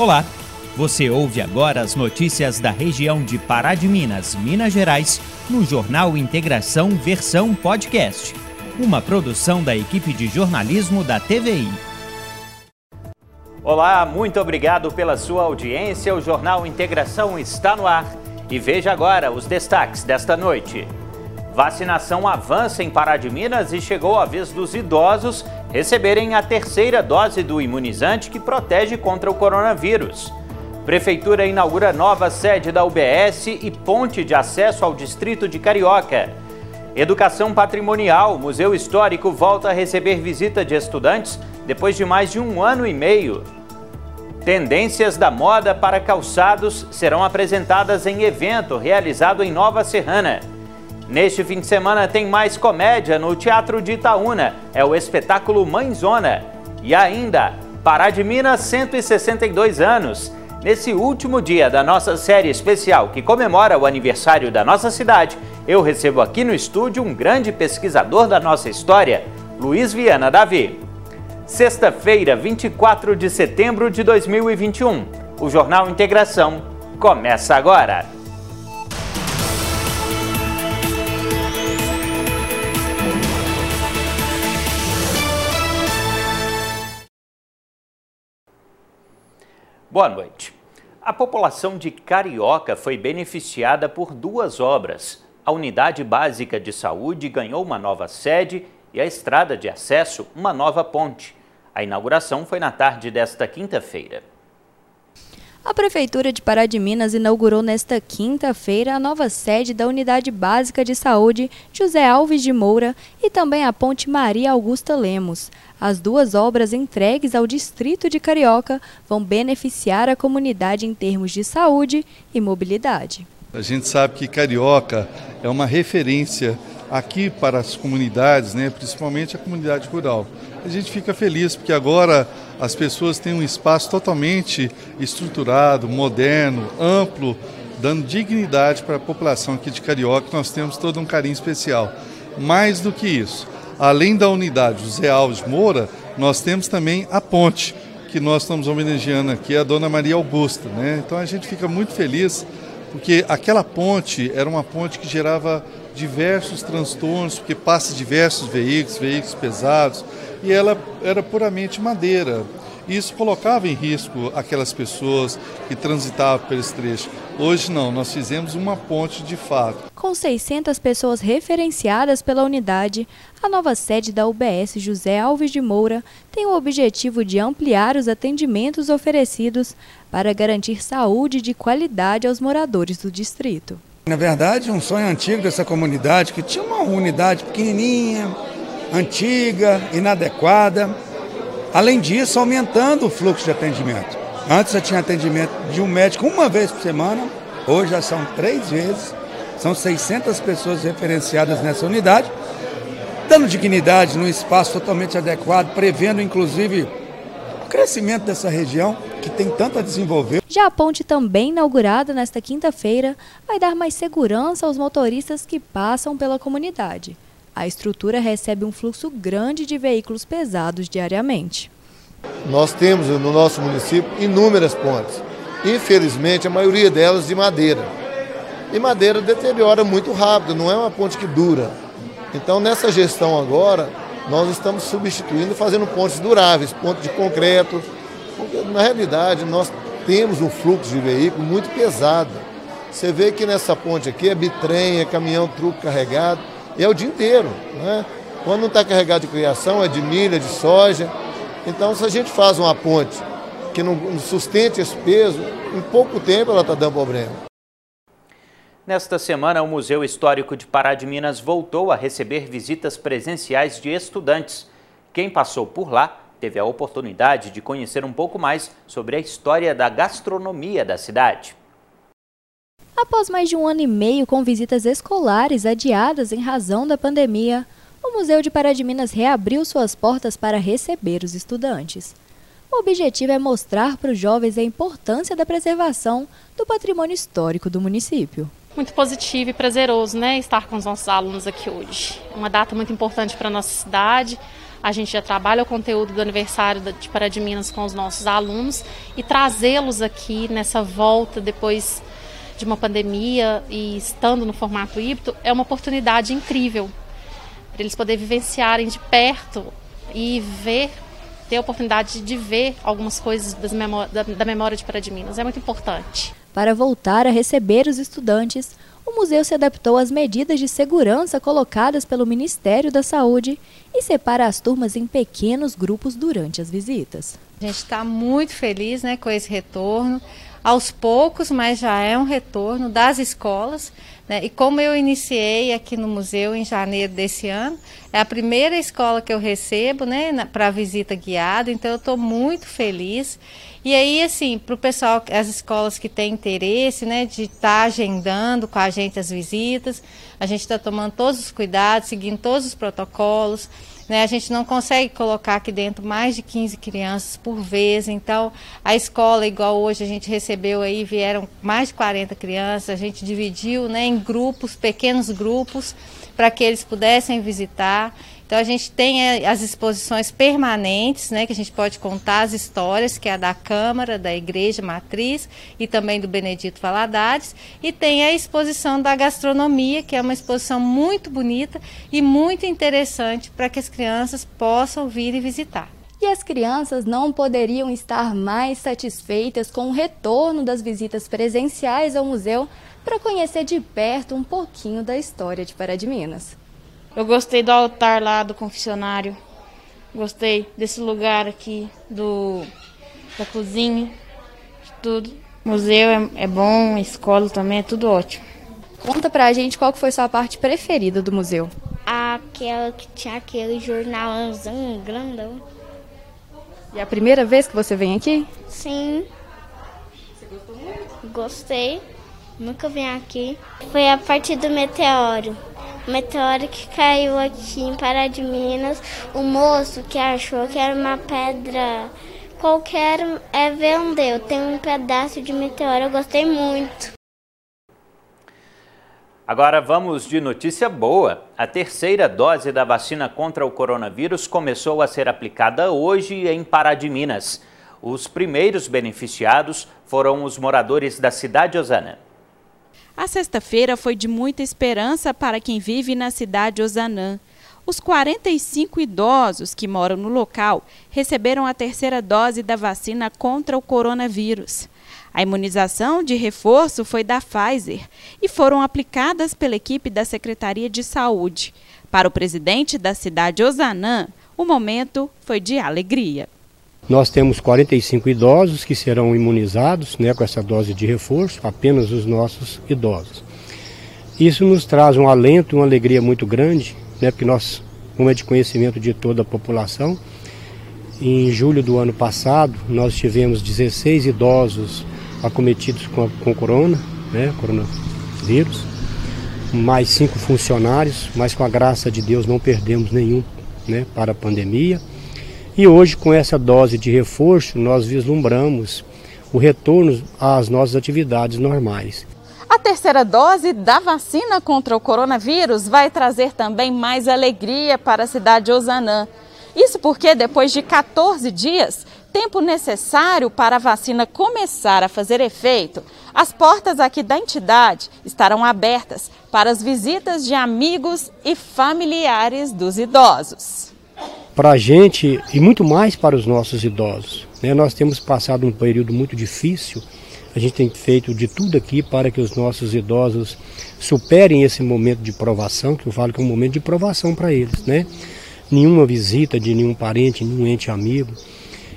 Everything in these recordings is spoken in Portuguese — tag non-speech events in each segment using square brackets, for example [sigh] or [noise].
Olá, você ouve agora as notícias da região de Pará de Minas, Minas Gerais, no Jornal Integração Versão Podcast, uma produção da equipe de jornalismo da TVI. Olá, muito obrigado pela sua audiência. O Jornal Integração está no ar. E veja agora os destaques desta noite. Vacinação avança em Pará de Minas e chegou a vez dos idosos receberem a terceira dose do imunizante que protege contra o coronavírus. Prefeitura inaugura nova sede da UBS e ponte de acesso ao distrito de Carioca. Educação patrimonial, Museu Histórico volta a receber visita de estudantes depois de mais de um ano e meio. Tendências da moda para calçados serão apresentadas em evento realizado em Nova Serrana. Neste fim de semana tem mais comédia no Teatro de Itaúna, é o espetáculo Mãezona. E ainda, Pará de Minas, 162 anos. Nesse último dia da nossa série especial que comemora o aniversário da nossa cidade, eu recebo aqui no estúdio um grande pesquisador da nossa história, Luiz Viana Davi. Sexta-feira, 24 de setembro de 2021. O Jornal Integração começa agora. Boa noite. A população de Carioca foi beneficiada por duas obras. A Unidade Básica de Saúde ganhou uma nova sede e a estrada de acesso uma nova ponte. A inauguração foi na tarde desta quinta-feira. A Prefeitura de Pará de Minas inaugurou nesta quinta-feira a nova sede da Unidade Básica de Saúde José Alves de Moura e também a Ponte Maria Augusta Lemos. As duas obras entregues ao Distrito de Carioca vão beneficiar a comunidade em termos de saúde e mobilidade. A gente sabe que Carioca é uma referência aqui para as comunidades, né, principalmente a comunidade rural. A gente fica feliz porque agora as pessoas têm um espaço totalmente estruturado, moderno, amplo, dando dignidade para a população aqui de Carioca. Nós temos todo um carinho especial. Mais do que isso, além da unidade José Alves Moura, nós temos também a ponte que nós estamos homenageando aqui, a Dona Maria Augusta. Né? Então a gente fica muito feliz porque aquela ponte era uma ponte que gerava diversos transtornos, porque passa diversos veículos, veículos pesados, e ela era puramente madeira. Isso colocava em risco aquelas pessoas que transitavam por esse trecho. Hoje não, nós fizemos uma ponte de fato. Com 600 pessoas referenciadas pela unidade, a nova sede da UBS José Alves de Moura tem o objetivo de ampliar os atendimentos oferecidos para garantir saúde de qualidade aos moradores do distrito. Na verdade, um sonho antigo dessa comunidade que tinha uma unidade pequenininha, antiga, inadequada. Além disso, aumentando o fluxo de atendimento. Antes eu tinha atendimento de um médico uma vez por semana, hoje já são três vezes. São 600 pessoas referenciadas nessa unidade, dando dignidade num espaço totalmente adequado, prevendo inclusive o crescimento dessa região que tem tanto a desenvolver. Já a ponte também inaugurada nesta quinta-feira vai dar mais segurança aos motoristas que passam pela comunidade. A estrutura recebe um fluxo grande de veículos pesados diariamente. Nós temos no nosso município inúmeras pontes. Infelizmente, a maioria delas de madeira. E madeira deteriora muito rápido, não é uma ponte que dura. Então, nessa gestão agora, nós estamos substituindo, fazendo pontes duráveis, pontes de concreto, porque na realidade nós temos um fluxo de veículo muito pesado. Você vê que nessa ponte aqui é bitrem, é caminhão, truque carregado é o dia inteiro. Né? Quando não está carregado de criação, é de milha, de soja. Então, se a gente faz uma ponte que não sustente esse peso, em pouco tempo ela está dando problema. Nesta semana, o Museu Histórico de Pará de Minas voltou a receber visitas presenciais de estudantes. Quem passou por lá teve a oportunidade de conhecer um pouco mais sobre a história da gastronomia da cidade. Após mais de um ano e meio com visitas escolares adiadas em razão da pandemia, o Museu de Pará de Minas reabriu suas portas para receber os estudantes. O objetivo é mostrar para os jovens a importância da preservação do patrimônio histórico do município. Muito positivo e prazeroso, né, estar com os nossos alunos aqui hoje. Uma data muito importante para a nossa cidade, a gente já trabalha o conteúdo do aniversário de Pará de Minas com os nossos alunos e trazê-los aqui nessa volta depois de uma pandemia e estando no formato híbrido é uma oportunidade incrível para eles poderem vivenciarem de perto e ver, ter a oportunidade de ver algumas coisas da, da memória de Pará de Minas. É muito importante. Para voltar a receber os estudantes, o museu se adaptou às medidas de segurança colocadas pelo Ministério da Saúde e separa as turmas em pequenos grupos durante as visitas. A gente está muito feliz né, com esse retorno aos poucos, mas já é um retorno das escolas. Né? E como eu iniciei aqui no museu em janeiro desse ano, é a primeira escola que eu recebo né, para visita guiada, então eu estou muito feliz. E aí, assim, para o pessoal, as escolas que têm interesse né, de estar tá agendando com a gente as visitas, a gente está tomando todos os cuidados, seguindo todos os protocolos. Né? A gente não consegue colocar aqui dentro mais de 15 crianças por vez, então a escola, igual hoje a gente recebeu aí, vieram mais de 40 crianças, a gente dividiu né, em grupos, pequenos grupos, para que eles pudessem visitar. Então a gente tem eh, as exposições permanentes, né, que a gente pode contar as histórias, que é a da Câmara, da Igreja Matriz e também do Benedito Valadares, e tem a exposição da gastronomia, que é uma exposição muito bonita e muito interessante para que as crianças possam vir e visitar. E as crianças não poderiam estar mais satisfeitas com o retorno das visitas presenciais ao museu para conhecer de perto um pouquinho da história de Pará de Minas. Eu gostei do altar lá do confessionário. Gostei desse lugar aqui, do da cozinha, de tudo. Museu é, é bom, escola também, é tudo ótimo. Conta pra gente qual foi sua parte preferida do museu. Aquela que tinha aquele jornalzão grandão. E é a primeira vez que você vem aqui? Sim. Você gostou muito? Gostei. Nunca vim aqui. Foi a parte do meteoro meteoro que caiu aqui em Pará de Minas. O moço que achou que era uma pedra qualquer é vendeu. Tem um pedaço de meteoro, eu gostei muito. Agora vamos de notícia boa. A terceira dose da vacina contra o coronavírus começou a ser aplicada hoje em Pará de Minas. Os primeiros beneficiados foram os moradores da cidade Osana. A sexta-feira foi de muita esperança para quem vive na cidade Osanã. Os 45 idosos que moram no local receberam a terceira dose da vacina contra o coronavírus. A imunização de reforço foi da Pfizer e foram aplicadas pela equipe da Secretaria de Saúde. Para o presidente da cidade Osanã, o momento foi de alegria. Nós temos 45 idosos que serão imunizados né, com essa dose de reforço, apenas os nossos idosos. Isso nos traz um alento e uma alegria muito grande, né, porque nós, como é de conhecimento de toda a população, em julho do ano passado nós tivemos 16 idosos acometidos com, com corona, né, coronavírus, mais cinco funcionários, mas com a graça de Deus não perdemos nenhum né, para a pandemia. E hoje, com essa dose de reforço, nós vislumbramos o retorno às nossas atividades normais. A terceira dose da vacina contra o coronavírus vai trazer também mais alegria para a cidade de Osanã. Isso porque depois de 14 dias, tempo necessário para a vacina começar a fazer efeito, as portas aqui da entidade estarão abertas para as visitas de amigos e familiares dos idosos para a gente e muito mais para os nossos idosos. Né? Nós temos passado um período muito difícil, a gente tem feito de tudo aqui para que os nossos idosos superem esse momento de provação, que eu falo que é um momento de provação para eles. Né? Nenhuma visita de nenhum parente, nenhum ente amigo.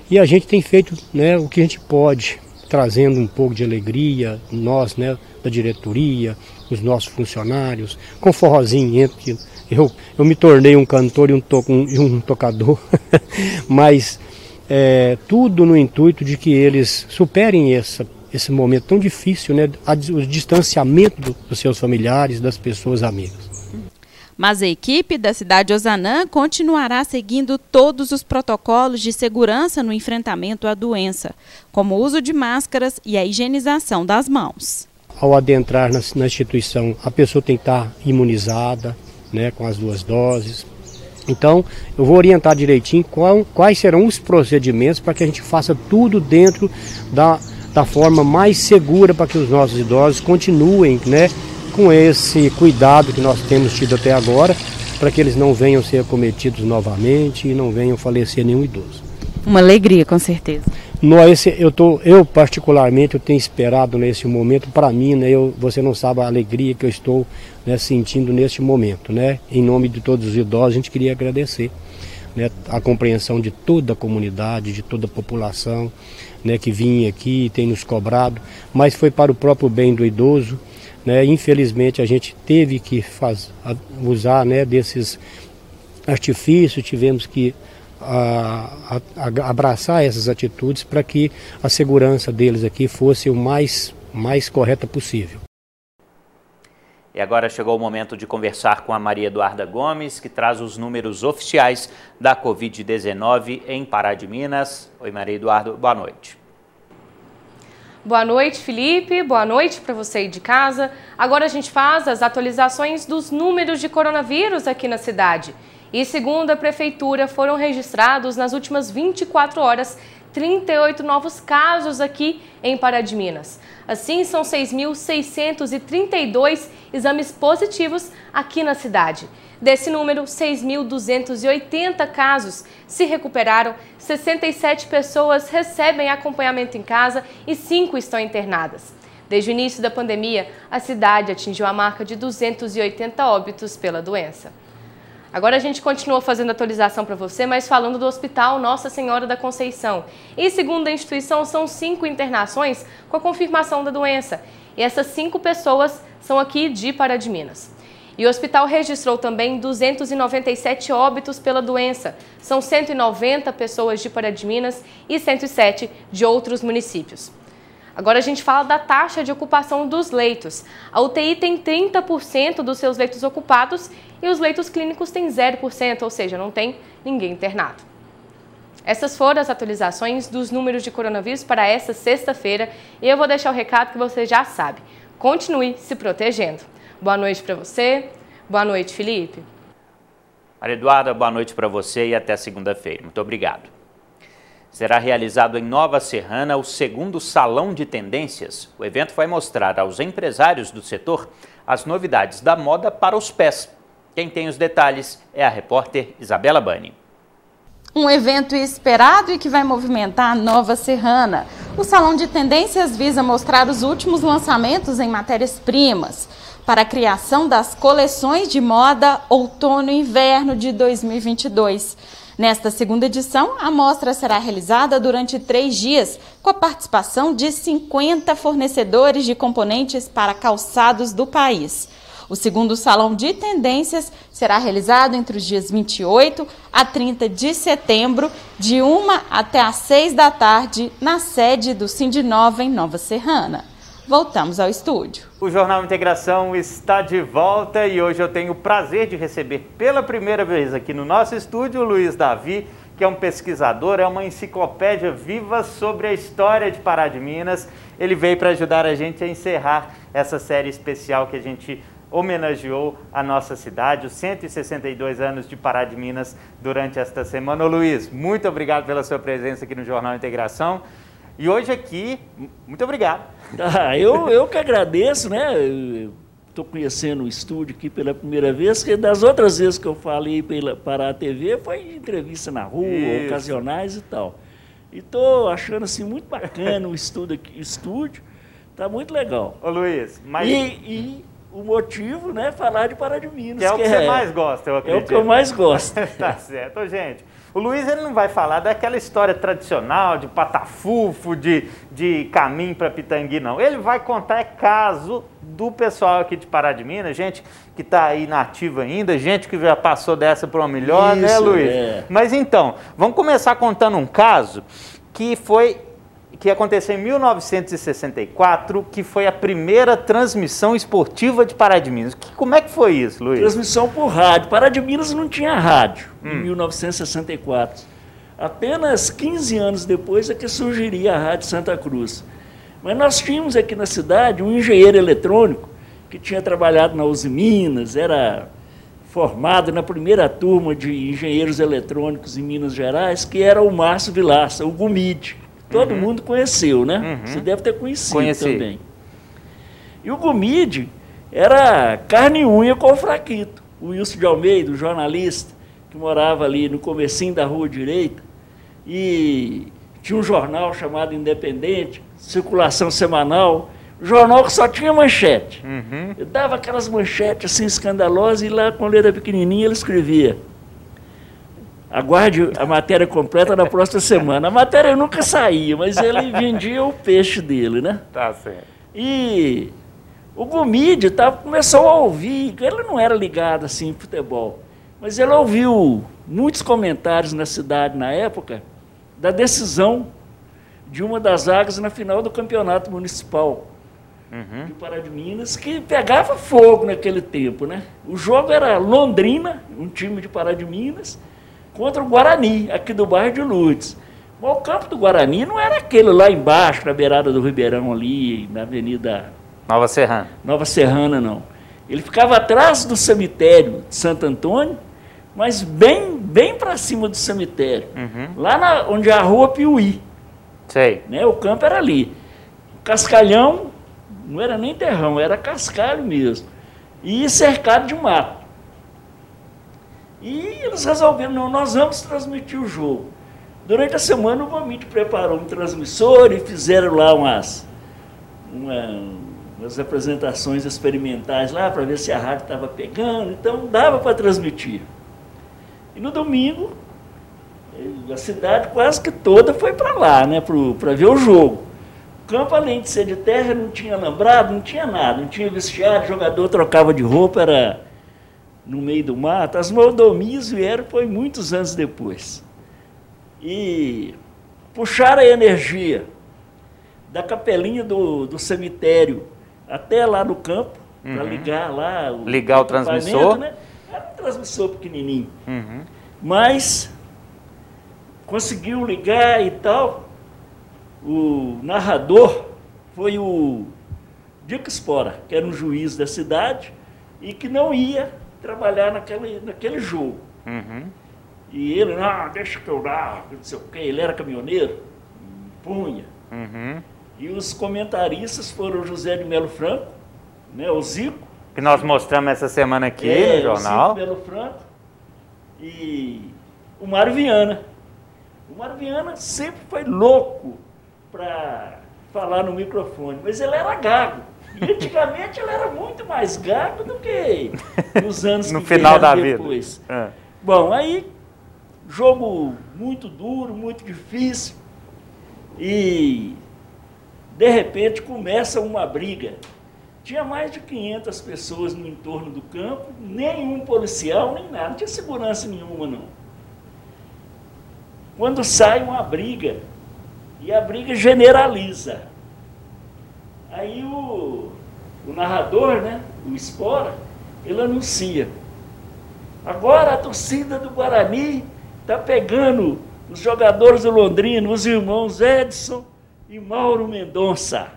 E a gente tem feito né, o que a gente pode, trazendo um pouco de alegria, nós, né, da diretoria, os nossos funcionários, com forrozinho entre eu, eu me tornei um cantor e um, to, um, um tocador, [laughs] mas é, tudo no intuito de que eles superem essa, esse momento tão difícil, né, o distanciamento do, dos seus familiares, das pessoas amigas. Mas a equipe da cidade Osanã continuará seguindo todos os protocolos de segurança no enfrentamento à doença, como o uso de máscaras e a higienização das mãos. Ao adentrar na, na instituição, a pessoa tem que estar imunizada, né, com as duas doses. Então, eu vou orientar direitinho qual, quais serão os procedimentos para que a gente faça tudo dentro da, da forma mais segura para que os nossos idosos continuem né, com esse cuidado que nós temos tido até agora, para que eles não venham ser acometidos novamente e não venham falecer nenhum idoso. Uma alegria, com certeza. Nós, eu, tô, eu particularmente eu tenho esperado nesse momento, para mim, né, eu, você não sabe a alegria que eu estou né, sentindo neste momento. Né? Em nome de todos os idosos, a gente queria agradecer né, a compreensão de toda a comunidade, de toda a população né, que vinha aqui e tem nos cobrado, mas foi para o próprio bem do idoso. Né? Infelizmente, a gente teve que faz, usar né, desses artifícios, tivemos que a, a, abraçar essas atitudes para que a segurança deles aqui fosse o mais, mais correta possível. E agora chegou o momento de conversar com a Maria Eduarda Gomes, que traz os números oficiais da Covid-19 em Pará de Minas. Oi, Maria Eduarda, boa noite. Boa noite, Felipe. Boa noite para você aí de casa. Agora a gente faz as atualizações dos números de coronavírus aqui na cidade. E segundo a prefeitura, foram registrados nas últimas 24 horas 38 novos casos aqui em Pará de Minas. Assim, são 6.632 exames positivos aqui na cidade. Desse número, 6.280 casos se recuperaram, 67 pessoas recebem acompanhamento em casa e 5 estão internadas. Desde o início da pandemia, a cidade atingiu a marca de 280 óbitos pela doença. Agora a gente continua fazendo atualização para você, mas falando do Hospital Nossa Senhora da Conceição. E segundo a instituição, são cinco internações com a confirmação da doença. E essas cinco pessoas são aqui de Pará de Minas. E o hospital registrou também 297 óbitos pela doença. São 190 pessoas de Pará de Minas e 107 de outros municípios. Agora a gente fala da taxa de ocupação dos leitos. A UTI tem 30% dos seus leitos ocupados e os leitos clínicos têm 0%, ou seja, não tem ninguém internado. Essas foram as atualizações dos números de coronavírus para esta sexta-feira e eu vou deixar o recado que você já sabe. Continue se protegendo. Boa noite para você. Boa noite, Felipe. Maria Eduarda, boa noite para você e até segunda-feira. Muito obrigado será realizado em Nova Serrana o segundo Salão de Tendências. O evento vai mostrar aos empresários do setor as novidades da moda para os pés. Quem tem os detalhes é a repórter Isabela Bani. Um evento esperado e que vai movimentar a Nova Serrana. O Salão de Tendências visa mostrar os últimos lançamentos em matérias-primas para a criação das coleções de moda outono e inverno de 2022. Nesta segunda edição, a mostra será realizada durante três dias, com a participação de 50 fornecedores de componentes para calçados do país. O segundo Salão de Tendências será realizado entre os dias 28 a 30 de setembro, de 1 até às 6 da tarde, na sede do Sindinova, em Nova Serrana. Voltamos ao estúdio. O Jornal Integração está de volta e hoje eu tenho o prazer de receber pela primeira vez aqui no nosso estúdio o Luiz Davi, que é um pesquisador, é uma enciclopédia viva sobre a história de Pará de Minas. Ele veio para ajudar a gente a encerrar essa série especial que a gente homenageou a nossa cidade, os 162 anos de Pará de Minas durante esta semana. Ô Luiz, muito obrigado pela sua presença aqui no Jornal Integração. E hoje aqui, muito obrigado. [laughs] Ah, eu, eu que agradeço, né? Estou conhecendo o estúdio aqui pela primeira vez, que das outras vezes que eu falei pela, para a TV foi entrevista na rua, Isso. ocasionais e tal. E estou achando assim muito bacana o estúdio aqui, estúdio. Tá muito legal. Ô Luiz, mas. E, e o motivo, né, falar de Pará de Minas. Que é o que, que é, você mais gosta, eu acredito. É o que eu mais gosto. [laughs] tá certo, gente. O Luiz ele não vai falar daquela história tradicional de patafufo, de, de caminho para Pitangui, não. Ele vai contar é caso do pessoal aqui de Pará de Minas, gente que está aí na ativa ainda, gente que já passou dessa para uma melhor, né, Isso, né, Luiz? É. Mas então, vamos começar contando um caso que foi que aconteceu em 1964, que foi a primeira transmissão esportiva de Pará de Minas. Que, como é que foi isso, Luiz? Transmissão por rádio. Pará de Minas não tinha rádio hum. em 1964. Apenas 15 anos depois é que surgiria a Rádio Santa Cruz. Mas nós tínhamos aqui na cidade um engenheiro eletrônico que tinha trabalhado na Uzi Minas, era formado na primeira turma de engenheiros eletrônicos em Minas Gerais, que era o Márcio Vilaça, o Gumide. Todo uhum. mundo conheceu, né? Uhum. Você deve ter conhecido Conheci. também. E o Gumide era carne e unha com o Fraquito. O Wilson de Almeida, o jornalista, que morava ali no comecinho da rua direita, e tinha um jornal chamado Independente, circulação semanal, jornal que só tinha manchete. Uhum. Eu dava aquelas manchetes assim escandalosas e lá, quando ele era pequenininho, ele escrevia. Aguarde a matéria completa na próxima semana. A matéria nunca saía, mas ele vendia o peixe dele, né? Tá certo. E o Gomide tá, começou a ouvir, ele não era ligado assim em futebol, mas ele ouviu muitos comentários na cidade na época da decisão de uma das vagas na final do campeonato municipal uhum. de Pará de Minas, que pegava fogo naquele tempo. Né? O jogo era Londrina, um time de Pará de Minas, contra o Guarani, aqui do bairro de Lourdes. Mas o campo do Guarani não era aquele lá embaixo, na beirada do Ribeirão ali, na Avenida... Nova Serrana. Nova Serrana, não. Ele ficava atrás do cemitério de Santo Antônio, mas bem, bem para cima do cemitério. Uhum. Lá na, onde é a rua Piuí. Sei. Né? O campo era ali. Cascalhão não era nem terrão, era cascalho mesmo. E cercado de mato. E eles resolveram, não, nós vamos transmitir o jogo. Durante a semana o Vomite preparou um transmissor e fizeram lá umas, uma, umas apresentações experimentais lá para ver se a rádio estava pegando, então dava para transmitir. E no domingo, a cidade quase que toda foi para lá, né, para ver o jogo. O campo, além de ser de terra, não tinha alambrado, não tinha nada, não tinha vestiário, jogador trocava de roupa, era no meio do mato. As mordomias vieram foi muitos anos depois. E puxaram a energia da capelinha do, do cemitério até lá no campo, uhum. para ligar lá. O ligar o transmissor? Né? Era um transmissor pequenininho. Uhum. Mas conseguiu ligar e tal o narrador foi o Dick Spora, que era um juiz da cidade e que não ia trabalhar naquele, naquele jogo. Uhum. E ele, não, deixa que eu narro, não sei o quê. Ele era caminhoneiro, punha. Uhum. E os comentaristas foram o José de Melo Franco, né, o Zico. Que nós mostramos essa semana aqui é, no jornal. O Zico Melo Franco e o Mário Viana. O Mário Viana sempre foi louco para falar no microfone, mas ele era gago. E antigamente ele era muito mais gago do que nos anos [laughs] no que final da depois. vida. É. Bom, aí jogo muito duro, muito difícil e de repente começa uma briga. Tinha mais de 500 pessoas no entorno do campo, nenhum policial, nem nada, não tinha segurança nenhuma não. Quando sai uma briga, e a briga generaliza. Aí o, o narrador, né, o Espora, ele anuncia. Agora a torcida do Guarani está pegando os jogadores do Londrina, os irmãos Edson e Mauro Mendonça.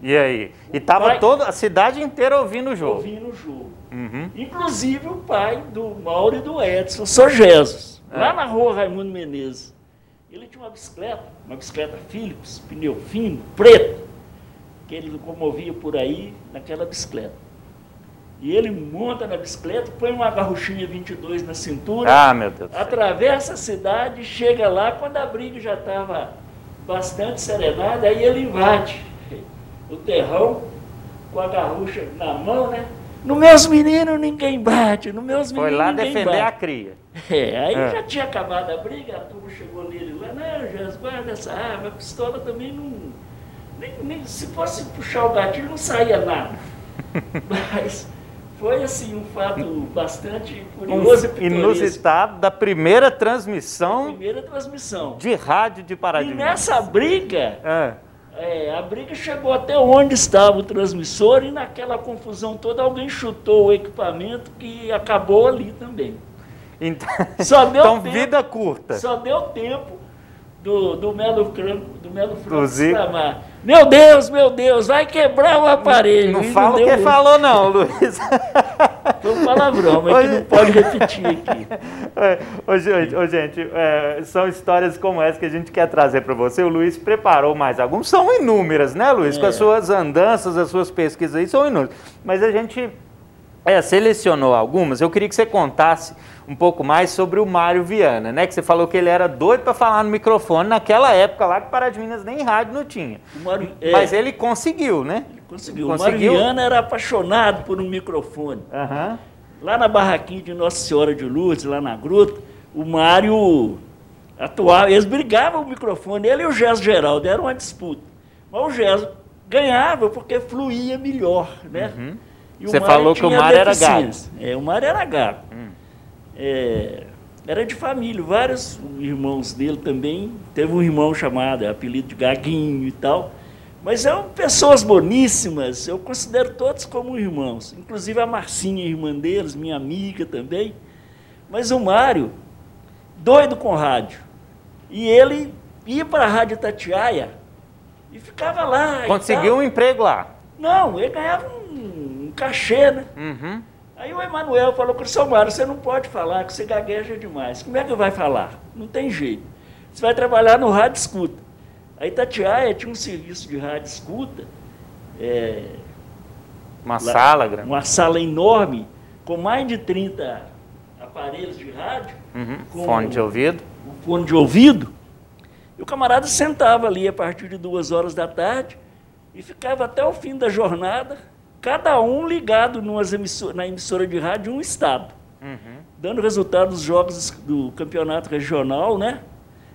E aí? E estava toda a cidade inteira ouvindo o jogo. Ouvindo o jogo. Uhum. Inclusive o pai do Mauro e do Edson, Sr. Jesus, é. lá na rua Raimundo Menezes. Ele tinha uma bicicleta, uma bicicleta Philips, pneu fino, preto, que ele locomovia por aí naquela bicicleta. E ele monta na bicicleta, põe uma garruchinha 22 na cintura, ah, meu Deus atravessa a cidade, chega lá, quando a briga já estava bastante serenada, aí ele invade o terrão com a garrucha na mão, né? No meus meninos ninguém bate, no meus meninos Foi lá defender bate. a cria. É, aí é. já tinha acabado a briga, a turma chegou nele lá, não, Jesus, guarda essa arma, a pistola também não. Nem, nem, se fosse puxar o gatilho não saía nada. [laughs] Mas foi assim um fato bastante curioso um, e Inusitado da primeira transmissão. Da primeira transmissão. De rádio de Paraná. E nessa briga. É. É, a briga chegou até onde estava o transmissor e naquela confusão toda alguém chutou o equipamento que acabou ali também. Então, [laughs] só deu então tempo, vida curta. Só deu tempo do, do Melo, do Melo Franco exclamar, meu Deus, meu Deus, vai quebrar o aparelho. Não, não fala o que falou não, Luiz. [laughs] Foi um palavrão, mas que não pode repetir aqui. [laughs] Ô, gente, ô, gente é, são histórias como essa que a gente quer trazer para você. O Luiz preparou mais alguns. São inúmeras, né, Luiz? É. Com as suas andanças, as suas pesquisas aí, são inúmeras. Mas a gente é, selecionou algumas. Eu queria que você contasse um pouco mais sobre o Mário Viana, né? Que você falou que ele era doido para falar no microfone naquela época lá que Pará de Minas nem rádio não tinha. Mário, é, Mas ele conseguiu, né? Ele conseguiu. conseguiu. O Mário Viana era apaixonado por um microfone. Uhum. Lá na barraquinha de Nossa Senhora de Lourdes, lá na gruta, o Mário atuava, eles brigavam o microfone, ele e o Gesso Geraldo, era uma disputa. Mas o Gesso ganhava porque fluía melhor, né? Uhum. Você falou que o Mário era gago. É, o Mário era gago. Hum. É, era de família, vários irmãos dele também. Teve um irmão chamado, apelido de Gaguinho e tal. Mas são pessoas boníssimas, eu considero todos como irmãos. Inclusive a Marcinha, irmã deles, minha amiga também. Mas o Mário, doido com rádio. E ele ia para a Rádio Tatiaia e ficava lá. Conseguiu um emprego lá? Não, ele ganhava um, um cachê, né? Uhum. Aí o Emanuel falou para o seu Mário, você não pode falar, que você gagueja demais. Como é que vai falar? Não tem jeito. Você vai trabalhar no rádio escuta. A Itatiaia tinha um serviço de rádio escuta. É, uma lá, sala grande. Uma sala enorme, com mais de 30 aparelhos de rádio. Uhum. fone de ouvido. Um fone de ouvido. E o camarada sentava ali a partir de duas horas da tarde e ficava até o fim da jornada cada um ligado emissora, na emissora de rádio de um estado, uhum. dando resultado dos jogos do campeonato regional, né?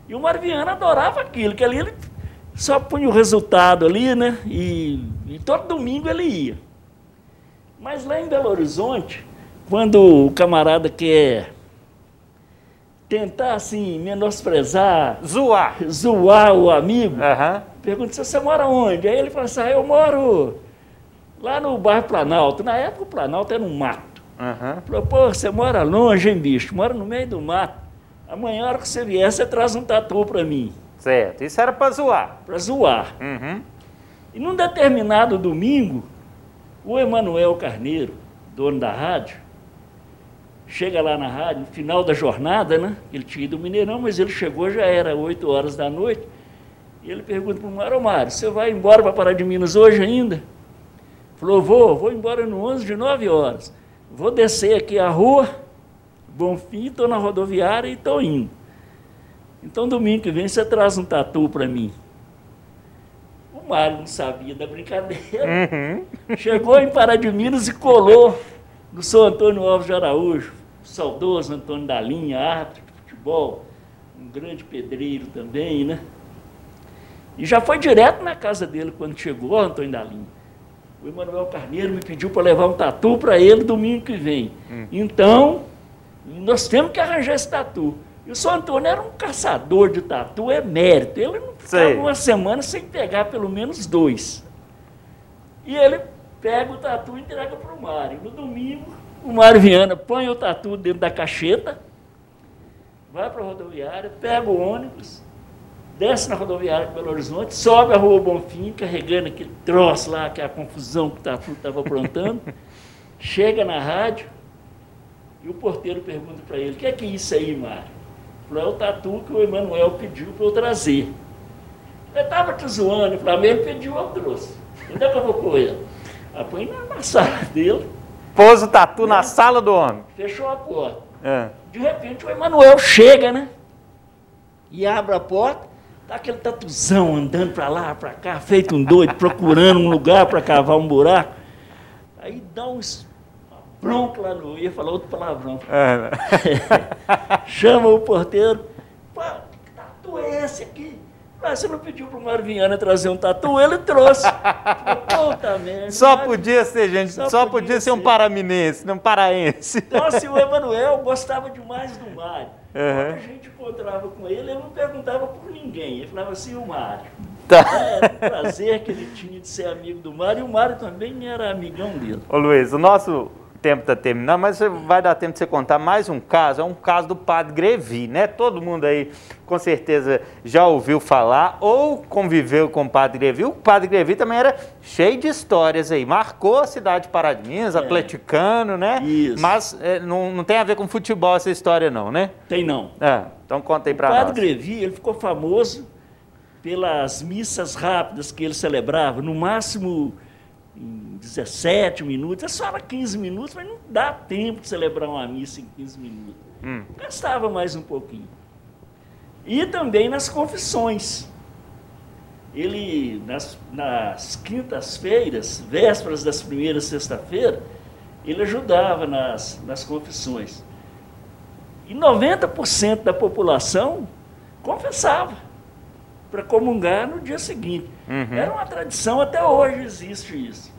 E o Marviano adorava aquilo, que ali ele só punha o resultado ali, né? E, e todo domingo ele ia. Mas lá em Belo Horizonte, quando o camarada quer tentar assim menosprezar, zoar, zoar o amigo, uhum. pergunta se você mora onde? Aí ele fala assim: ah, eu moro lá no bairro Planalto. Na época o Planalto era um mato. Uhum. Falou, pô, você mora longe, hein, bicho? Mora no meio do mato. Amanhã, a hora que você vier, você traz um tatu para mim. Certo. Isso era para zoar. Para zoar. Uhum. E num determinado domingo, o Emanuel Carneiro, dono da rádio, chega lá na rádio, no final da jornada, né? Ele tinha ido ao Mineirão, mas ele chegou, já era 8 horas da noite. E ele pergunta para o Mário, Mário, você vai embora para Pará de Minas hoje ainda? Falou, vou, vou embora no 11 de 9 horas. Vou descer aqui a rua, Bonfim, estou na rodoviária e estou indo. Então, domingo que vem, você traz um tatu para mim. O Mário não sabia da brincadeira. Uhum. Chegou em Pará de Minas e colou no São Antônio Alves de Araújo, saudoso Antônio da Linha, árbitro de futebol, um grande pedreiro também, né? E já foi direto na casa dele quando chegou, Antônio da Linha o Emanuel Carneiro me pediu para levar um tatu para ele domingo que vem. Hum. Então, nós temos que arranjar esse tatu. E o São Antônio era um caçador de tatu, é mérito. Ele não ficava Sei. uma semana sem pegar pelo menos dois. E ele pega o tatu e entrega para o Mário. No domingo, o Mário Viana põe o tatu dentro da cacheta, vai para a rodoviária, pega o ônibus, desce na rodoviária de Belo Horizonte, sobe a rua Bonfim, carregando aquele troço lá, que é a confusão que tá, estava aprontando, [laughs] chega na rádio e o porteiro pergunta para ele, o que é que é isso aí, Mário? Falou, é o tatu que o Emanuel pediu para eu trazer. Ele estava te zoando, falei, ele pediu, eu trouxe. Onde é que eu vou pôr ele? Ah, põe na, sala dele. Pôs o tatu né? na sala do homem. Fechou a porta. É. De repente o Emanuel chega, né? E abre a porta Tá aquele tatuzão andando para lá, para cá, feito um doido, procurando um lugar para cavar um buraco. Aí dá uns bronco lá no. ia falar outro palavrão. É. [laughs] Chama o porteiro. Pô, que tatu é esse aqui? Ah, você não pediu para o Marviana trazer um tatu? Ele trouxe. [laughs] Puta merda. Só podia ser, gente, só, só podia, podia, ser um paraminense, um paraense. Então, assim, o Emanuel gostava demais do Mário. Uhum. Quando a gente encontrava com ele, ele não perguntava por ninguém. Ele falava assim, o Mário. Tá. Era um prazer que ele tinha de ser amigo do Mário, e o Mário também era amigão dele. Ô Luiz, o nosso tempo está terminando, mas vai dar tempo de você contar mais um caso. É um caso do padre Grevi, né? Todo mundo aí com certeza já ouviu falar ou conviveu com o padre Grevi. O padre Grevi também era cheio de histórias aí. Marcou a cidade de Pará de Minas, é. atleticano, né? Isso. Mas é, não, não tem a ver com futebol essa história não, né? Tem não. É, então conta aí para nós. O padre Grevi, ele ficou famoso pelas missas rápidas que ele celebrava, no máximo em 17 minutos, é só 15 minutos, mas não dá tempo de celebrar uma missa em 15 minutos. Hum. Gastava mais um pouquinho. E também nas confissões. Ele, nas, nas quintas-feiras, vésperas das primeiras sexta-feira, ele ajudava nas, nas confissões. E 90% da população confessava para comungar no dia seguinte. Uhum. Era uma tradição, até hoje existe isso.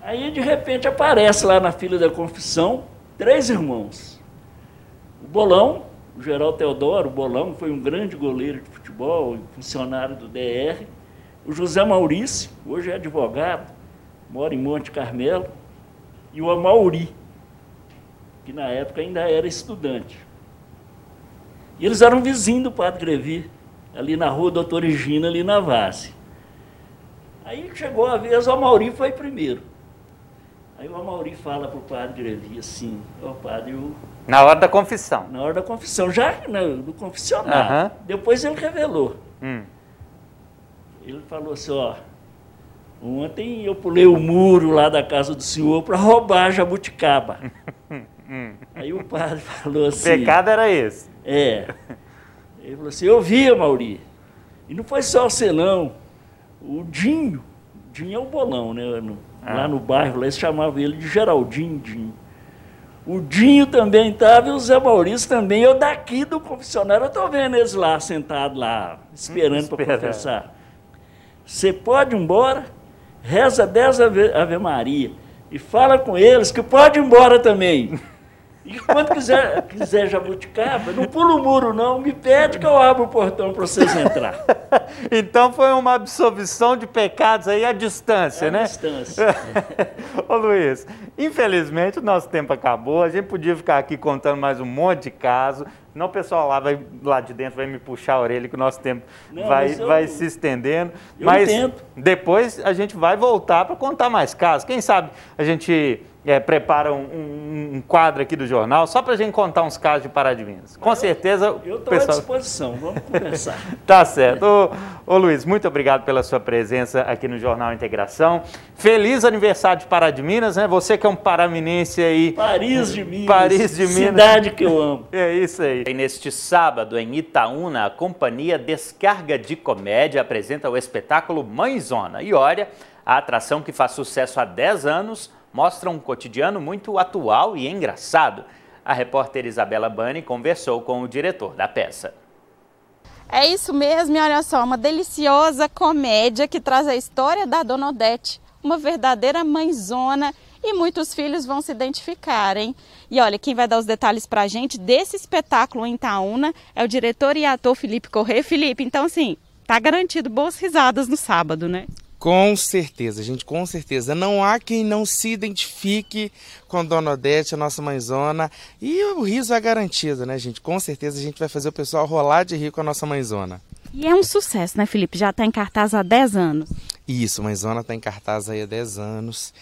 Aí, de repente, aparece lá na fila da confissão três irmãos. O Bolão, o Geraldo Teodoro, o Bolão, foi um grande goleiro de futebol, funcionário do DR. O José Maurício, hoje é advogado, mora em Monte Carmelo. E o Amauri, que na época ainda era estudante. E eles eram vizinhos do Padre Grevi ali na rua Doutor Higina, ali na Vase. Aí chegou a vez, o Amauri foi primeiro. Aí o Amauri fala para o padre Grevi assim, ó oh, padre, eu... Na hora da confissão. Na hora da confissão, já no, no confessionário. Uhum. Depois ele revelou. Hum. Ele falou assim, ó, ontem eu pulei o muro lá da casa do senhor para roubar a jabuticaba. [laughs] Hum. Aí o padre [laughs] falou assim... O pecado era esse. É. [laughs] Ele falou assim, eu via, Mauri. E não foi só você, não. O Dinho, Dinho é o bolão, né? No, ah. Lá no bairro, lá eles chamavam ele de Geraldinho Dinho. O Dinho também estava e o Zé Maurício também. Eu daqui do confessionário, eu estou vendo eles lá, sentados lá, esperando para confessar. Você pode ir embora, reza dez Ave, Ave Maria e fala com eles que pode ir embora também. [laughs] E quando quiser, quiser jabuticaba, não pula o muro não, me pede que eu abro o portão para vocês entrar. [laughs] então foi uma absolvição de pecados aí à distância, à né? À distância. [laughs] Ô Luiz, infelizmente o nosso tempo acabou, a gente podia ficar aqui contando mais um monte de casos, não o pessoal lá, vai, lá de dentro vai me puxar a orelha que o nosso tempo não, vai, eu, vai se estendendo. mas entendo. depois a gente vai voltar para contar mais casos. Quem sabe a gente é, prepara um, um, um, quadro aqui do jornal só para a gente contar uns casos de Pará de Minas. Com certeza. Eu estou pessoal... à disposição, vamos conversar. [laughs] tá certo. Ô, ô, Luiz, muito obrigado pela sua presença aqui no Jornal Integração. Feliz aniversário de Pará de Minas, né? Você que é um paraminense aí. Paris de Minas. Paris de Minas. Cidade que eu amo. É isso aí. E neste sábado, em Itaúna, a companhia Descarga de Comédia apresenta o espetáculo Mãezona. E olha, a atração que faz sucesso há 10 anos mostra um cotidiano muito atual e engraçado. A repórter Isabela Bani conversou com o diretor da peça. É isso mesmo, e olha só, uma deliciosa comédia que traz a história da Dona Odete, uma verdadeira mãezona e muitos filhos vão se identificar, hein? E olha, quem vai dar os detalhes pra gente desse espetáculo em Itaúna é o diretor e ator Felipe Corrêa. Felipe, então assim, tá garantido boas risadas no sábado, né? Com certeza, gente, com certeza. Não há quem não se identifique com Dona Odete, a nossa mãezona. E o riso é garantido, né, gente? Com certeza a gente vai fazer o pessoal rolar de rir com a nossa mãezona. E é um sucesso, né, Felipe? Já está em cartaz há 10 anos. Isso, Mãezona está em cartaz aí há 10 anos,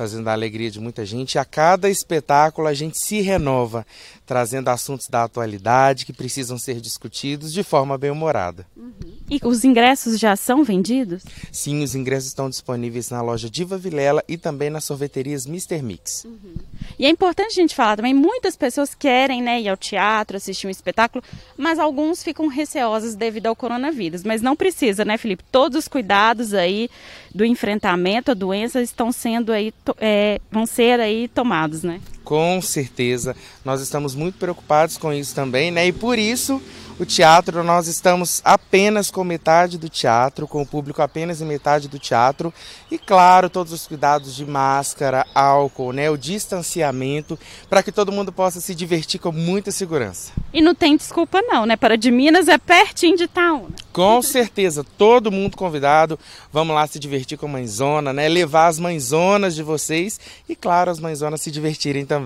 fazendo a alegria de muita gente. E a cada espetáculo a gente se renova, trazendo assuntos da atualidade que precisam ser discutidos de forma bem-humorada. Uhum. E os ingressos já são vendidos? Sim, os ingressos estão disponíveis na loja Diva Vilela e também nas sorveterias Mr. Mix. Uhum. E é importante a gente falar também, muitas pessoas querem né, ir ao teatro, assistir um espetáculo, mas alguns ficam receosos devido ao coronavírus. Mas não precisa, né, Felipe? Todos os cuidados aí do enfrentamento à doença estão sendo aí, é, vão ser aí tomados, né? Com certeza, nós estamos muito preocupados com isso também, né? E por isso o teatro, nós estamos apenas com metade do teatro, com o público apenas em metade do teatro. E claro, todos os cuidados de máscara, álcool, né, o distanciamento, para que todo mundo possa se divertir com muita segurança. E não tem desculpa não, né? Para de Minas é pertinho de Itaúna. Com certeza, todo mundo convidado. Vamos lá se divertir com a mãezona, né? Levar as mãezonas de vocês e, claro, as mãezonas se divertirem também.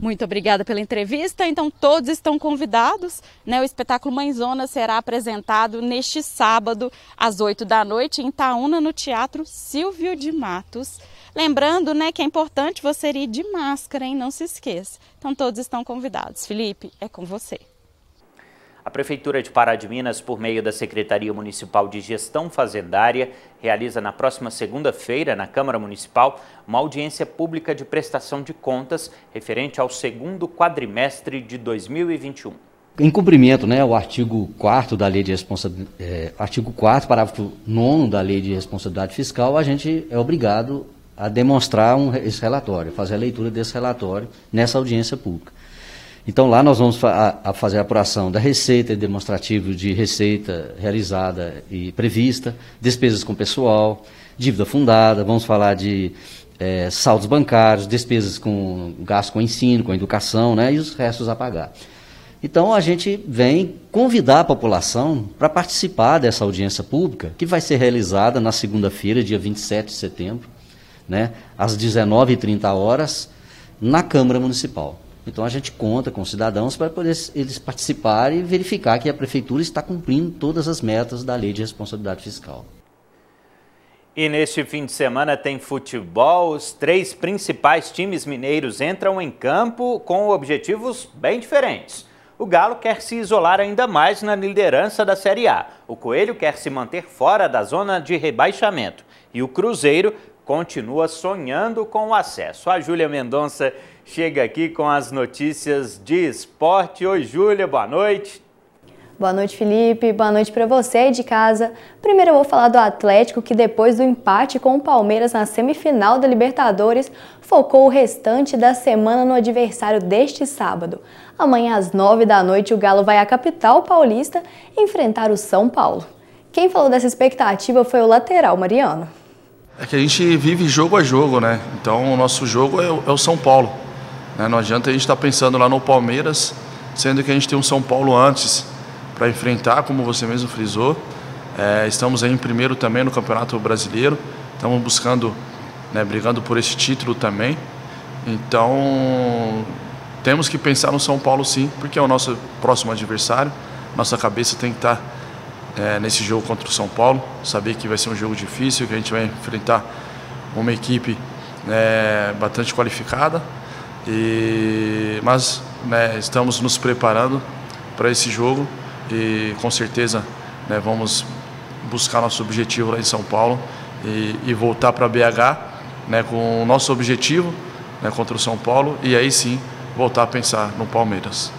Muito obrigada pela entrevista. Então, todos estão convidados. Né? O espetáculo Mãezona será apresentado neste sábado, às 8 da noite, em Itaúna, no Teatro Silvio de Matos. Lembrando né, que é importante você ir de máscara, hein? Não se esqueça. Então, todos estão convidados. Felipe, é com você. A Prefeitura de Pará de Minas, por meio da Secretaria Municipal de Gestão Fazendária, realiza na próxima segunda-feira, na Câmara Municipal, uma audiência pública de prestação de contas referente ao segundo quadrimestre de 2021. Em cumprimento né, ao artigo 4 da Lei de Responsabilidade, é, artigo 4 parágrafo 9 da Lei de Responsabilidade Fiscal, a gente é obrigado a demonstrar um, esse relatório, fazer a leitura desse relatório nessa audiência pública. Então lá nós vamos fa a fazer a apuração da receita, demonstrativo de receita realizada e prevista, despesas com pessoal, dívida fundada, vamos falar de é, saldos bancários, despesas com gasto com ensino, com educação, né, e os restos a pagar. Então a gente vem convidar a população para participar dessa audiência pública, que vai ser realizada na segunda-feira, dia 27 de setembro, né, às 19h30 horas, na Câmara Municipal. Então a gente conta com os cidadãos para poder eles participarem e verificar que a prefeitura está cumprindo todas as metas da lei de responsabilidade fiscal. E neste fim de semana tem futebol. Os três principais times mineiros entram em campo com objetivos bem diferentes. O Galo quer se isolar ainda mais na liderança da Série A. O Coelho quer se manter fora da zona de rebaixamento. E o Cruzeiro continua sonhando com o acesso. A Júlia Mendonça chega aqui com as notícias de esporte. Oi, Júlia, boa noite. Boa noite, Felipe. Boa noite para você aí de casa. Primeiro eu vou falar do Atlético, que depois do empate com o Palmeiras na semifinal da Libertadores, focou o restante da semana no adversário deste sábado. Amanhã às nove da noite, o Galo vai à capital paulista enfrentar o São Paulo. Quem falou dessa expectativa foi o lateral Mariano. É que a gente vive jogo a jogo, né? Então o nosso jogo é o, é o São Paulo. Né? Não adianta a gente estar tá pensando lá no Palmeiras, sendo que a gente tem um São Paulo antes para enfrentar, como você mesmo frisou. É, estamos aí em primeiro também no Campeonato Brasileiro, estamos buscando, né, brigando por esse título também. Então temos que pensar no São Paulo sim, porque é o nosso próximo adversário. Nossa cabeça tem que estar tá, é, nesse jogo contra o São Paulo, saber que vai ser um jogo difícil, que a gente vai enfrentar uma equipe é, bastante qualificada, e, mas né, estamos nos preparando para esse jogo e com certeza né, vamos buscar nosso objetivo lá em São Paulo e, e voltar para BH né, com o nosso objetivo né, contra o São Paulo e aí sim voltar a pensar no Palmeiras.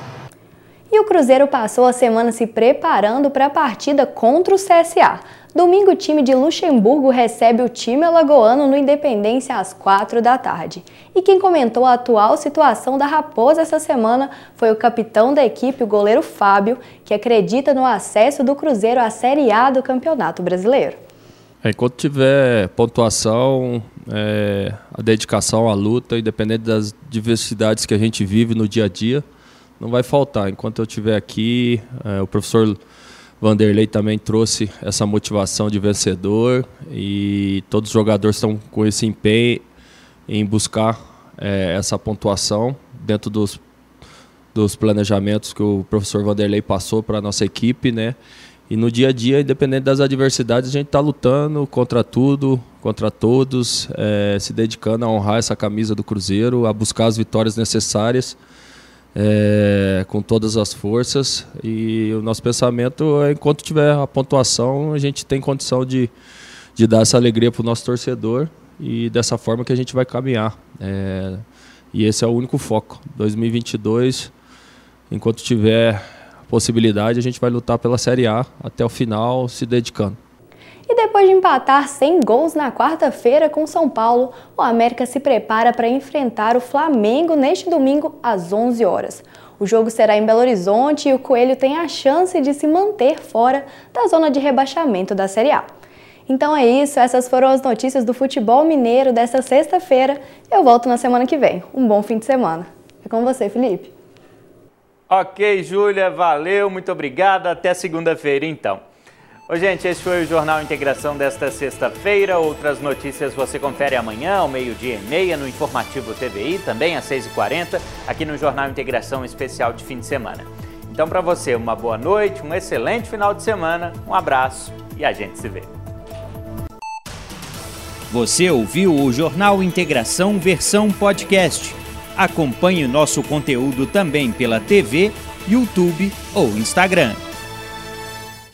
E o Cruzeiro passou a semana se preparando para a partida contra o CSA. Domingo, o time de Luxemburgo recebe o time alagoano no Independência às 4 da tarde. E quem comentou a atual situação da Raposa essa semana foi o capitão da equipe, o goleiro Fábio, que acredita no acesso do Cruzeiro à Série A do Campeonato Brasileiro. É, enquanto tiver pontuação, é, a dedicação à luta, independente das diversidades que a gente vive no dia a dia, não vai faltar. Enquanto eu estiver aqui, é, o professor Vanderlei também trouxe essa motivação de vencedor e todos os jogadores estão com esse empenho em buscar é, essa pontuação dentro dos, dos planejamentos que o professor Vanderlei passou para a nossa equipe, né? E no dia a dia, independente das adversidades, a gente está lutando contra tudo, contra todos, é, se dedicando a honrar essa camisa do Cruzeiro, a buscar as vitórias necessárias é, com todas as forças. E o nosso pensamento é, enquanto tiver a pontuação, a gente tem condição de, de dar essa alegria para o nosso torcedor e dessa forma que a gente vai caminhar. É, e esse é o único foco. 2022, enquanto tiver possibilidade, a gente vai lutar pela Série A até o final, se dedicando. Depois de empatar 100 gols na quarta-feira com São Paulo, o América se prepara para enfrentar o Flamengo neste domingo às 11 horas. O jogo será em Belo Horizonte e o Coelho tem a chance de se manter fora da zona de rebaixamento da Série A. Então é isso, essas foram as notícias do futebol mineiro desta sexta-feira. Eu volto na semana que vem. Um bom fim de semana. É com você, Felipe. Ok, Júlia, valeu, muito obrigada. Até segunda-feira, então. Oi, gente, esse foi o Jornal Integração desta sexta-feira. Outras notícias você confere amanhã, ao meio-dia e meia, no Informativo TVI, também às 6h40, aqui no Jornal Integração Especial de fim de semana. Então, para você, uma boa noite, um excelente final de semana, um abraço e a gente se vê. Você ouviu o Jornal Integração versão podcast. Acompanhe nosso conteúdo também pela TV, YouTube ou Instagram.